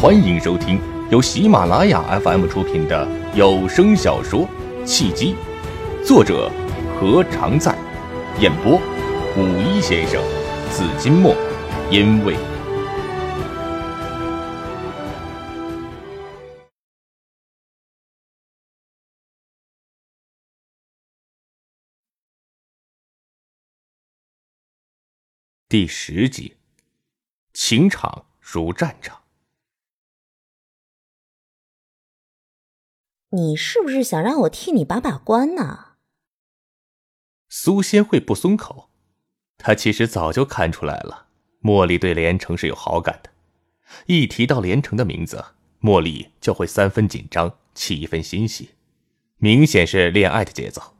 欢迎收听由喜马拉雅 FM 出品的有声小说《契机》，作者何常在，演播五一先生、紫金墨，因为第十集，情场如战场。你是不是想让我替你把把关呢？苏仙慧不松口，她其实早就看出来了，茉莉对连城是有好感的。一提到连城的名字，茉莉就会三分紧张，七分欣喜，明显是恋爱的节奏。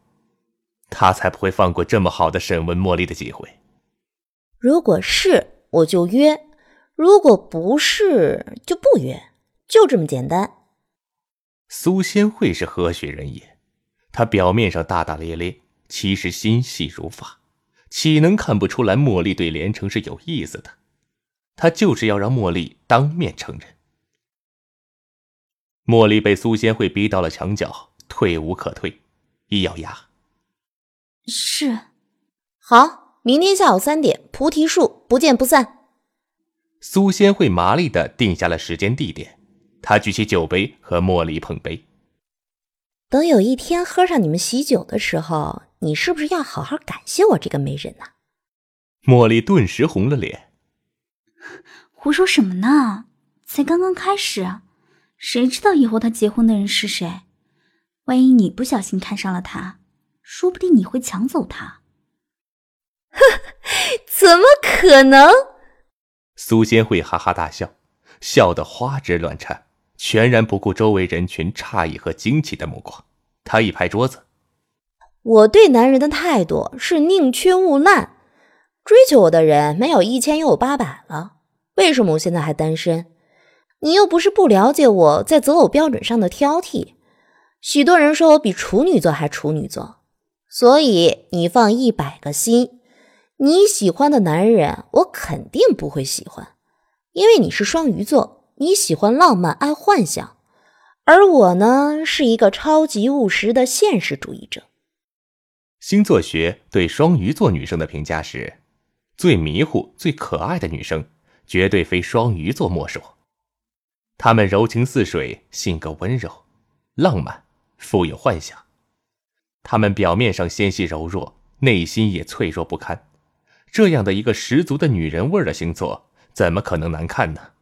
他才不会放过这么好的审问茉莉的机会。如果是，我就约；如果不是，就不约，就这么简单。苏仙慧是何许人也？她表面上大大咧咧，其实心细如发，岂能看不出来茉莉对连城是有意思的？她就是要让茉莉当面承认。茉莉被苏仙慧逼到了墙角，退无可退，一咬牙：“是，好，明天下午三点，菩提树，不见不散。”苏仙慧麻利的定下了时间地点。他举起酒杯和茉莉碰杯。等有一天喝上你们喜酒的时候，你是不是要好好感谢我这个媒人呢？茉莉顿时红了脸。胡说什么呢？才刚刚开始，谁知道以后他结婚的人是谁？万一你不小心看上了他，说不定你会抢走他。哼，怎么可能？苏仙慧哈哈大笑，笑得花枝乱颤。全然不顾周围人群诧异和惊奇的目光，他一拍桌子：“我对男人的态度是宁缺毋滥，追求我的人没有一千又有八百了。为什么我现在还单身？你又不是不了解我在择偶标准上的挑剔。许多人说我比处女座还处女座，所以你放一百个心，你喜欢的男人我肯定不会喜欢，因为你是双鱼座。”你喜欢浪漫，爱幻想，而我呢，是一个超级务实的现实主义者。星座学对双鱼座女生的评价是：最迷糊、最可爱的女生，绝对非双鱼座莫属。她们柔情似水，性格温柔、浪漫，富有幻想。她们表面上纤细柔弱，内心也脆弱不堪。这样的一个十足的女人味的星座，怎么可能难看呢？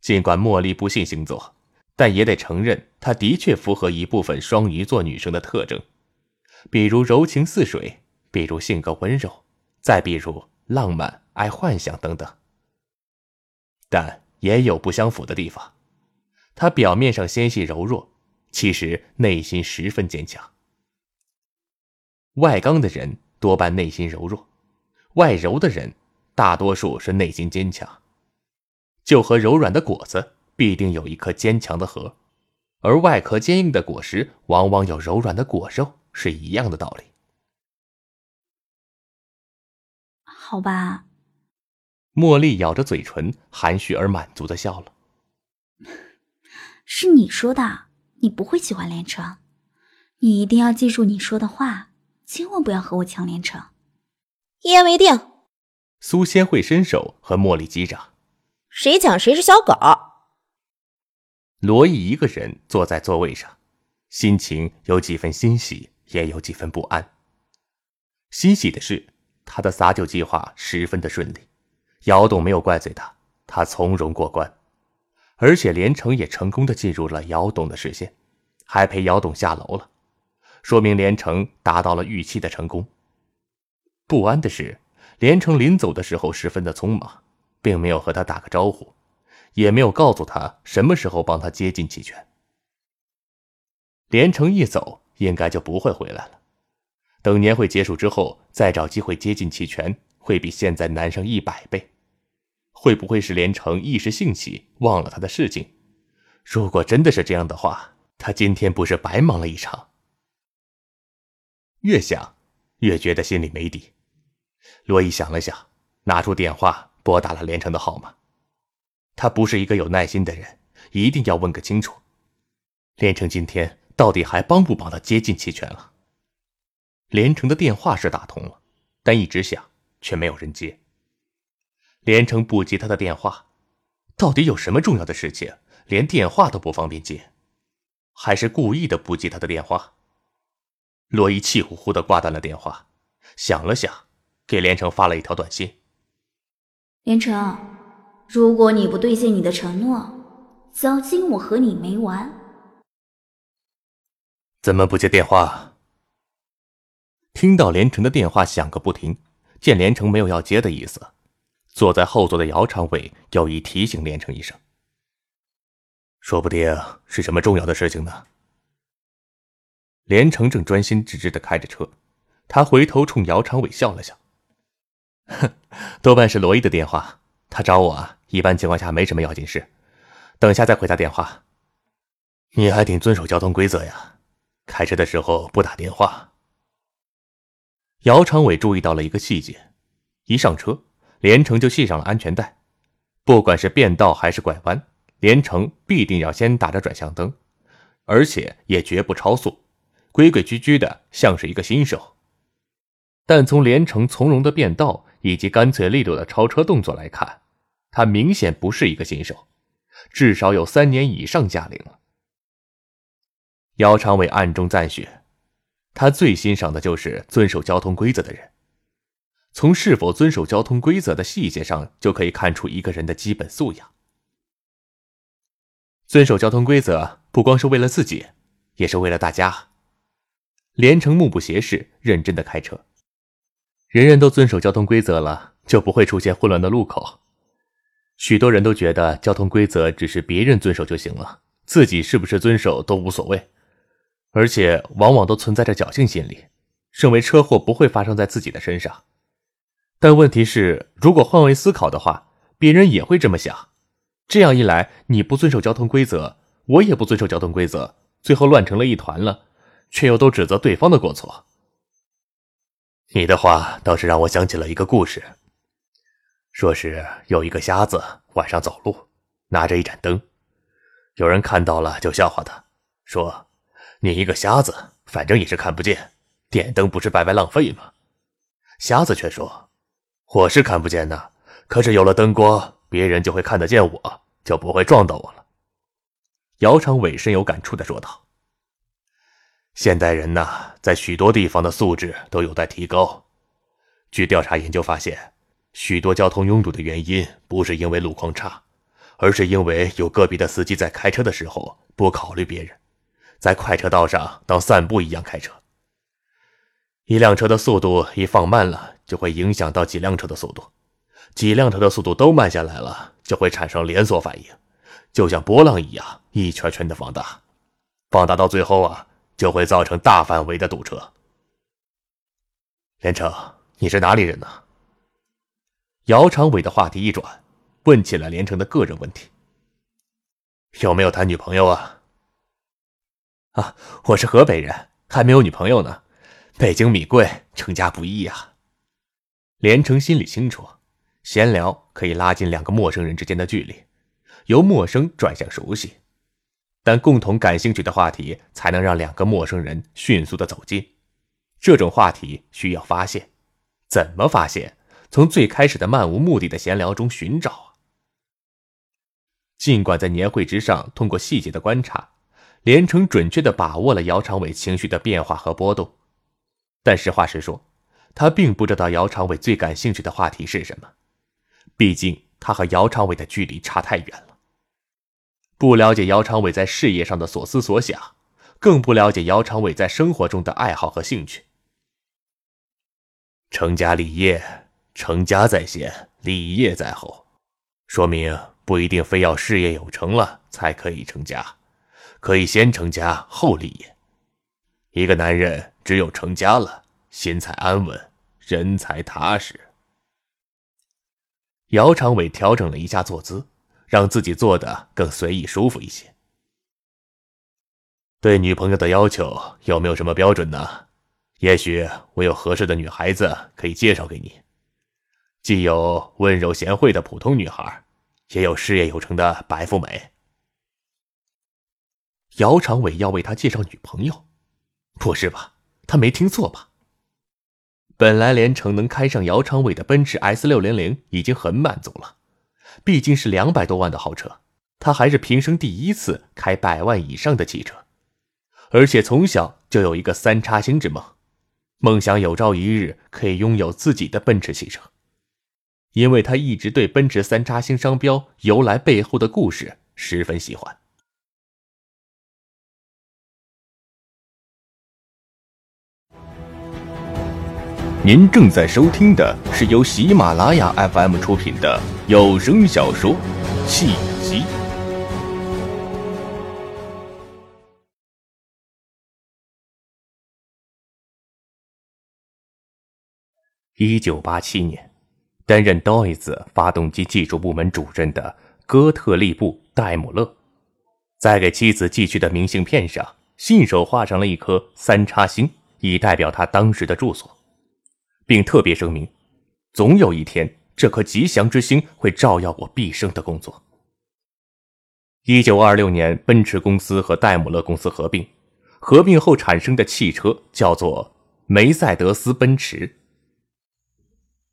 尽管茉莉不信星座，但也得承认，她的确符合一部分双鱼座女生的特征，比如柔情似水，比如性格温柔，再比如浪漫、爱幻想等等。但也有不相符的地方，她表面上纤细柔弱，其实内心十分坚强。外刚的人多半内心柔弱，外柔的人大多数是内心坚强。就和柔软的果子必定有一颗坚强的核，而外壳坚硬的果实往往有柔软的果肉，是一样的道理。好吧，茉莉咬着嘴唇，含蓄而满足的笑了。是你说的，你不会喜欢连城，你一定要记住你说的话，千万不要和我抢连城。一言为定。苏仙会伸手和茉莉击掌。谁抢谁是小狗。罗毅一个人坐在座位上，心情有几分欣喜，也有几分不安。欣喜的是，他的撒酒计划十分的顺利，姚董没有怪罪他，他从容过关，而且连城也成功的进入了姚董的视线，还陪姚董下楼了，说明连城达到了预期的成功。不安的是，连城临走的时候十分的匆忙。并没有和他打个招呼，也没有告诉他什么时候帮他接近齐全。连城一走，应该就不会回来了。等年会结束之后，再找机会接近齐全，会比现在难上一百倍。会不会是连城一时兴起忘了他的事情？如果真的是这样的话，他今天不是白忙了一场？越想，越觉得心里没底。罗伊想了想，拿出电话。拨打了连城的号码，他不是一个有耐心的人，一定要问个清楚。连城今天到底还帮不帮他接近齐全了？连城的电话是打通了，但一直响，却没有人接。连城不接他的电话，到底有什么重要的事情，连电话都不方便接，还是故意的不接他的电话？罗伊气呼呼的挂断了电话，想了想，给连城发了一条短信：“连城，如果你不兑现你的承诺，小心我和你没完。”怎么不接电话？听到连城的电话响个不停，见连城没有要接的意思。坐在后座的姚长伟有意提醒连城一声：“说不定是什么重要的事情呢。”连城正专心致志的开着车，他回头冲姚长伟笑了笑：“，哼 多半是罗伊的电话。他找我啊，一般情况下没什么要紧事，等下再回他电话。你还挺遵守交通规则呀，开车的时候不打电话。”姚长伟注意到了一个细节，一上车。连城就系上了安全带，不管是变道还是拐弯，连城必定要先打着转向灯，而且也绝不超速，规规矩矩的，像是一个新手。但从连城从容的变道以及干脆利落的超车动作来看，他明显不是一个新手，至少有三年以上驾龄了。姚长伟暗中赞许，他最欣赏的就是遵守交通规则的人。从是否遵守交通规则的细节上，就可以看出一个人的基本素养。遵守交通规则不光是为了自己，也是为了大家。连城目不斜视，认真的开车。人人都遵守交通规则了，就不会出现混乱的路口。许多人都觉得交通规则只是别人遵守就行了，自己是不是遵守都无所谓，而且往往都存在着侥幸心理，认为车祸不会发生在自己的身上。但问题是，如果换位思考的话，别人也会这么想。这样一来，你不遵守交通规则，我也不遵守交通规则，最后乱成了一团了，却又都指责对方的过错。你的话倒是让我想起了一个故事，说是有一个瞎子晚上走路，拿着一盏灯，有人看到了就笑话他，说：“你一个瞎子，反正也是看不见，点灯不是白白浪费吗？”瞎子却说。我是看不见的，可是有了灯光，别人就会看得见我，就不会撞到我了。姚长伟深有感触的说道：“现代人呐，在许多地方的素质都有待提高。据调查研究发现，许多交通拥堵的原因不是因为路况差，而是因为有个别的司机在开车的时候不考虑别人，在快车道上当散步一样开车。一辆车的速度一放慢了。”就会影响到几辆车的速度，几辆车的速度都慢下来了，就会产生连锁反应，就像波浪一样一圈圈的放大，放大到最后啊，就会造成大范围的堵车。连城，你是哪里人呢？姚长伟的话题一转，问起了连城的个人问题：有没有谈女朋友啊？啊，我是河北人，还没有女朋友呢。北京米贵，成家不易啊。连城心里清楚，闲聊可以拉近两个陌生人之间的距离，由陌生转向熟悉，但共同感兴趣的话题才能让两个陌生人迅速的走近。这种话题需要发现，怎么发现？从最开始的漫无目的的闲聊中寻找啊。尽管在年会之上通过细节的观察，连城准确的把握了姚长伟情绪的变化和波动，但实话实说。他并不知道姚长伟最感兴趣的话题是什么，毕竟他和姚长伟的距离差太远了。不了解姚长伟在事业上的所思所想，更不了解姚长伟在生活中的爱好和兴趣。成家立业，成家在先，立业在后，说明不一定非要事业有成了才可以成家，可以先成家后立业。一个男人只有成家了。心才安稳，人才踏实。姚长伟调整了一下坐姿，让自己坐的更随意舒服一些。对女朋友的要求有没有什么标准呢？也许我有合适的女孩子可以介绍给你，既有温柔贤惠的普通女孩，也有事业有成的白富美。姚长伟要为他介绍女朋友，不是吧？他没听错吧？本来连城能开上姚长伟的奔驰 S 六零零已经很满足了，毕竟是两百多万的豪车，他还是平生第一次开百万以上的汽车，而且从小就有一个三叉星之梦，梦想有朝一日可以拥有自己的奔驰汽车，因为他一直对奔驰三叉星商标由来背后的故事十分喜欢。您正在收听的是由喜马拉雅 FM 出品的有声小说《契机》。一九八七年，担任 Dois 发动机技术部门主任的哥特利布·戴姆勒，在给妻子寄去的明信片上，信手画上了一颗三叉星，以代表他当时的住所。并特别声明，总有一天，这颗吉祥之星会照耀我毕生的工作。一九二六年，奔驰公司和戴姆勒公司合并，合并后产生的汽车叫做梅赛德斯奔驰，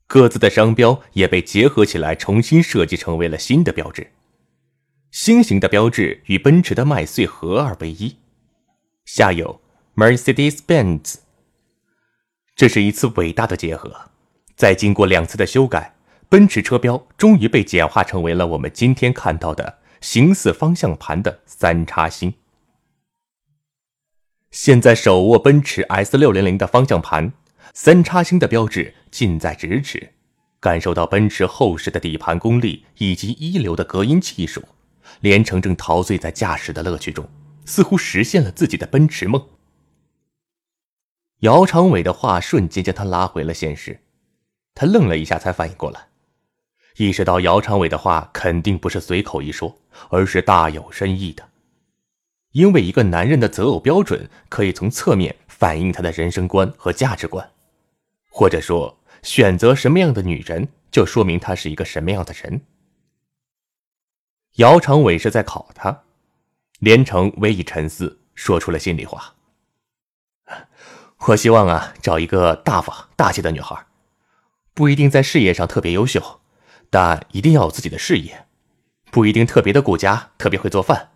各自的商标也被结合起来，重新设计成为了新的标志。星形的标志与奔驰的麦穗合二为一，下有 Mercedes-Benz。这是一次伟大的结合，在经过两次的修改，奔驰车标终于被简化成为了我们今天看到的形似方向盘的三叉星。现在手握奔驰 S 六零零的方向盘，三叉星的标志近在咫尺，感受到奔驰厚实的底盘功力以及一流的隔音技术，连城正陶醉在驾驶的乐趣中，似乎实现了自己的奔驰梦。姚长伟的话瞬间将他拉回了现实，他愣了一下，才反应过来，意识到姚长伟的话肯定不是随口一说，而是大有深意的。因为一个男人的择偶标准可以从侧面反映他的人生观和价值观，或者说选择什么样的女人，就说明他是一个什么样的人。姚长伟是在考他，连城微一沉思，说出了心里话。我希望啊，找一个大方大气的女孩，不一定在事业上特别优秀，但一定要有自己的事业；不一定特别的顾家，特别会做饭，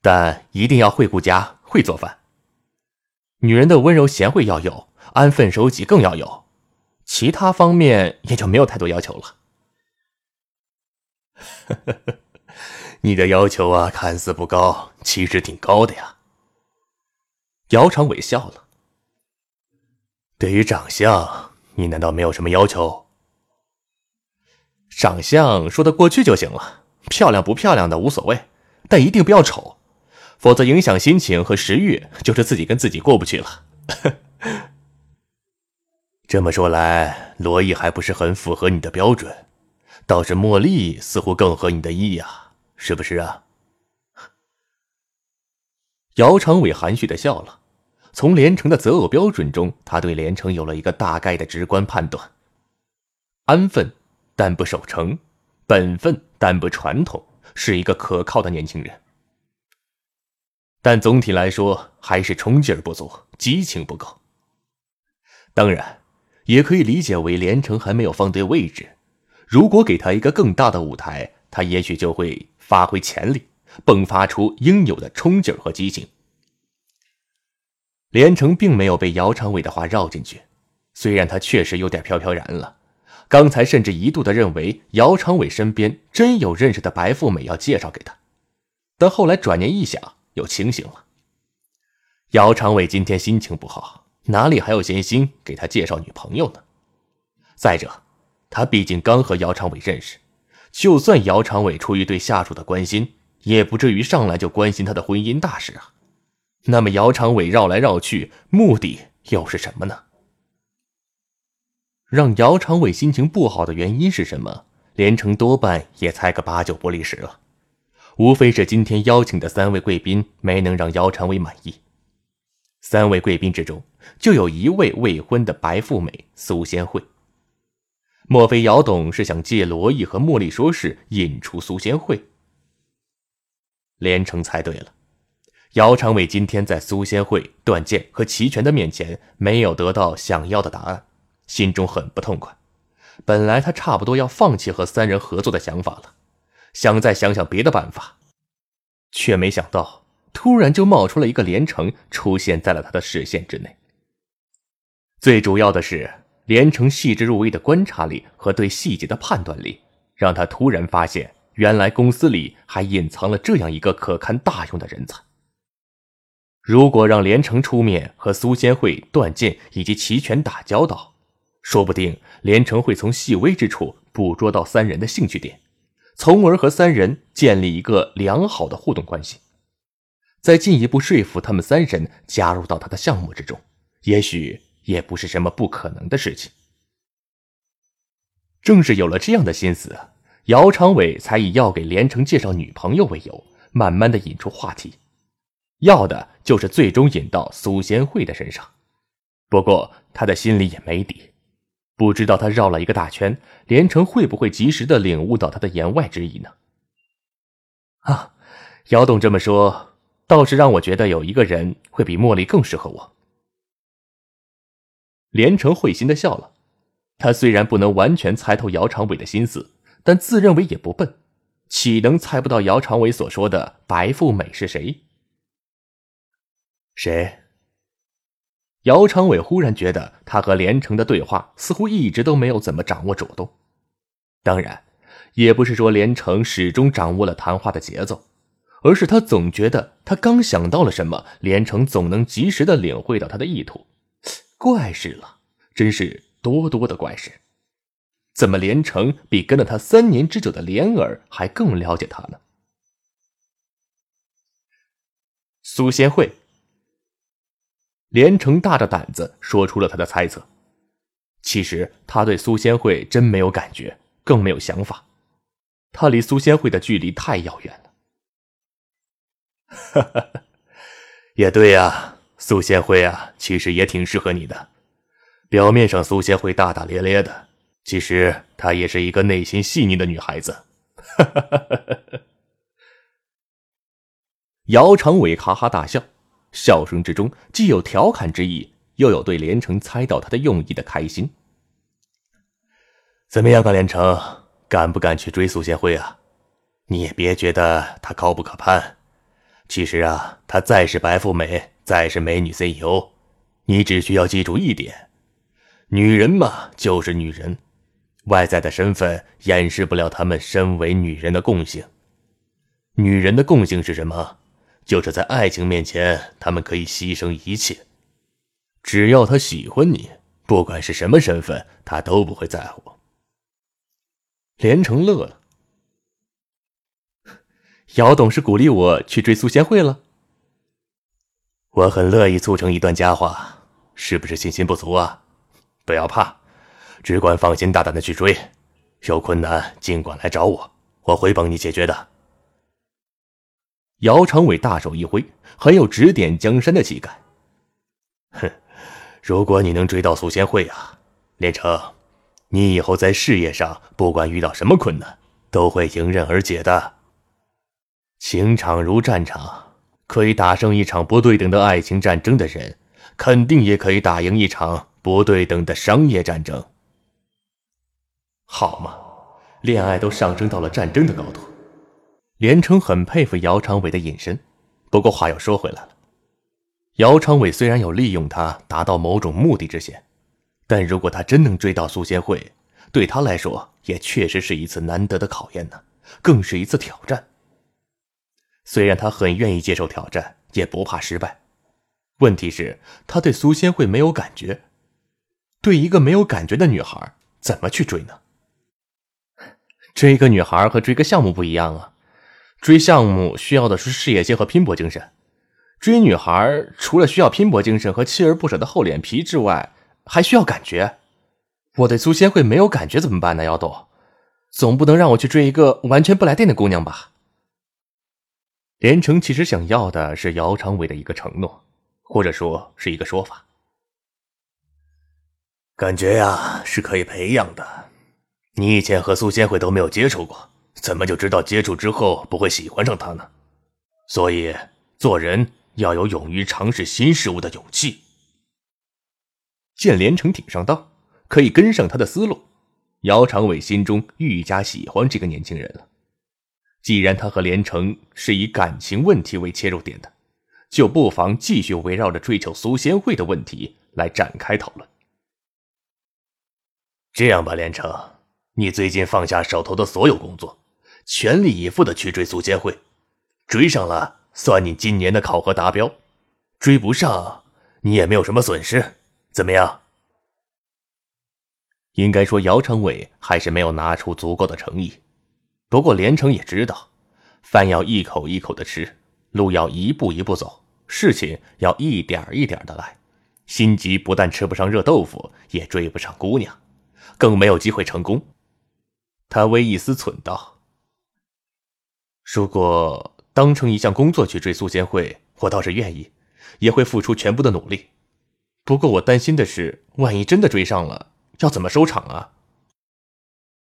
但一定要会顾家、会做饭。女人的温柔贤惠要有，安分守己更要有，其他方面也就没有太多要求了。你的要求啊，看似不高，其实挺高的呀。姚长伟笑了。对于长相，你难道没有什么要求？长相说得过去就行了，漂亮不漂亮的无所谓，但一定不要丑，否则影响心情和食欲，就是自己跟自己过不去了。这么说来，罗毅还不是很符合你的标准，倒是茉莉似乎更合你的意呀，是不是啊？姚长伟含蓄的笑了。从连城的择偶标准中，他对连城有了一个大概的直观判断：安分但不守成，本分但不传统，是一个可靠的年轻人。但总体来说，还是冲劲儿不足，激情不够。当然，也可以理解为连城还没有放对位置。如果给他一个更大的舞台，他也许就会发挥潜力，迸发出应有的冲劲儿和激情。连城并没有被姚长伟的话绕进去，虽然他确实有点飘飘然了，刚才甚至一度的认为姚长伟身边真有认识的白富美要介绍给他，但后来转念一想，又清醒了。姚长伟今天心情不好，哪里还有闲心给他介绍女朋友呢？再者，他毕竟刚和姚长伟认识，就算姚长伟出于对下属的关心，也不至于上来就关心他的婚姻大事啊。那么姚长伟绕来绕去，目的又是什么呢？让姚长伟心情不好的原因是什么？连城多半也猜个八九不离十了，无非是今天邀请的三位贵宾没能让姚长伟满意。三位贵宾之中，就有一位未婚的白富美苏仙慧。莫非姚董是想借罗毅和茉莉说事引出苏仙慧？连城猜对了，姚长伟今天在苏仙慧、段剑和齐全的面前没有得到想要的答案，心中很不痛快。本来他差不多要放弃和三人合作的想法了，想再想想别的办法，却没想到突然就冒出了一个连城出现在了他的视线之内。最主要的是。连城细致入微的观察力和对细节的判断力，让他突然发现，原来公司里还隐藏了这样一个可堪大用的人才。如果让连城出面和苏仙慧、段剑以及齐全打交道，说不定连城会从细微之处捕捉到三人的兴趣点，从而和三人建立一个良好的互动关系，再进一步说服他们三人加入到他的项目之中，也许。也不是什么不可能的事情。正是有了这样的心思，姚长伟才以要给连城介绍女朋友为由，慢慢的引出话题，要的就是最终引到苏仙慧的身上。不过他的心里也没底，不知道他绕了一个大圈，连城会不会及时的领悟到他的言外之意呢？啊，姚董这么说，倒是让我觉得有一个人会比茉莉更适合我。连城会心的笑了，他虽然不能完全猜透姚长伟的心思，但自认为也不笨，岂能猜不到姚长伟所说的白富美是谁？谁？姚长伟忽然觉得他和连城的对话似乎一直都没有怎么掌握主动，当然，也不是说连城始终掌握了谈话的节奏，而是他总觉得他刚想到了什么，连城总能及时的领会到他的意图。怪事了，真是多多的怪事。怎么连城比跟了他三年之久的莲儿还更了解他呢？苏仙慧，连城大着胆子说出了他的猜测。其实他对苏仙慧真没有感觉，更没有想法。他离苏仙慧的距离太遥远了。哈哈，也对呀。苏仙慧啊，其实也挺适合你的。表面上苏仙慧大大咧咧的，其实她也是一个内心细腻的女孩子。哈哈哈哈哈姚长伟哈哈大笑，笑声之中既有调侃之意，又有对连城猜到他的用意的开心。怎么样啊，连城，敢不敢去追苏贤惠啊？你也别觉得她高不可攀，其实啊，她再是白富美。再是美女 CEO，你只需要记住一点：女人嘛，就是女人，外在的身份掩饰不了她们身为女人的共性。女人的共性是什么？就是在爱情面前，他们可以牺牲一切。只要他喜欢你，不管是什么身份，他都不会在乎。连城乐了，姚董是鼓励我去追苏贤慧了。我很乐意促成一段佳话，是不是信心不足啊？不要怕，只管放心大胆的去追，有困难尽管来找我，我会帮你解决的。姚长伟大手一挥，很有指点江山的气概。哼，如果你能追到苏仙慧啊，连城，你以后在事业上不管遇到什么困难，都会迎刃而解的。情场如战场。可以打胜一场不对等的爱情战争的人，肯定也可以打赢一场不对等的商业战争。好嘛，恋爱都上升到了战争的高度。连城很佩服姚长伟的隐身，不过话又说回来了，姚长伟虽然有利用他达到某种目的之嫌，但如果他真能追到苏仙慧，对他来说也确实是一次难得的考验呢，更是一次挑战。虽然他很愿意接受挑战，也不怕失败，问题是，他对苏仙慧没有感觉。对一个没有感觉的女孩，怎么去追呢？追一个女孩和追个项目不一样啊！追项目需要的是事业心和拼搏精神，追女孩除了需要拼搏精神和锲而不舍的厚脸皮之外，还需要感觉。我对苏仙慧没有感觉怎么办呢？姚董，总不能让我去追一个完全不来电的姑娘吧？连城其实想要的是姚长伟的一个承诺，或者说是一个说法。感觉呀是可以培养的，你以前和苏仙慧都没有接触过，怎么就知道接触之后不会喜欢上他呢？所以做人要有勇于尝试新事物的勇气。见连城挺上道，可以跟上他的思路，姚长伟心中愈加喜欢这个年轻人了。既然他和连城是以感情问题为切入点的，就不妨继续围绕着追求苏仙慧的问题来展开讨论。这样吧，连城，你最近放下手头的所有工作，全力以赴的去追苏仙慧，追上了算你今年的考核达标，追不上你也没有什么损失。怎么样？应该说，姚成伟还是没有拿出足够的诚意。不过，连城也知道，饭要一口一口的吃，路要一步一步走，事情要一点一点的来。心急不但吃不上热豆腐，也追不上姑娘，更没有机会成功。他微一丝忖道：“如果当成一项工作去追苏仙慧，我倒是愿意，也会付出全部的努力。”不过我担心的是，万一真的追上了，要怎么收场啊？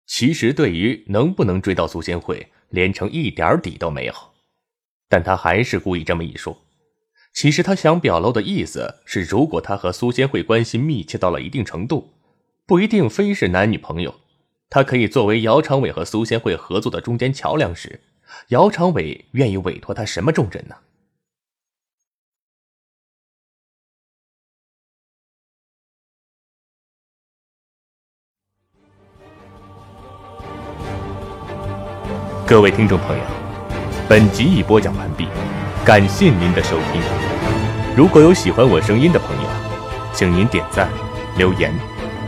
其实对于能不能追到苏仙慧，连城一点底都没有，但他还是故意这么一说。其实他想表露的意思是，如果他和苏仙慧关系密切到了一定程度，不一定非是男女朋友，他可以作为姚长伟和苏仙慧合作的中间桥梁时，姚长伟愿意委托他什么重任呢？各位听众朋友，本集已播讲完毕，感谢您的收听。如果有喜欢我声音的朋友，请您点赞、留言，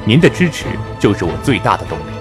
您的支持就是我最大的动力。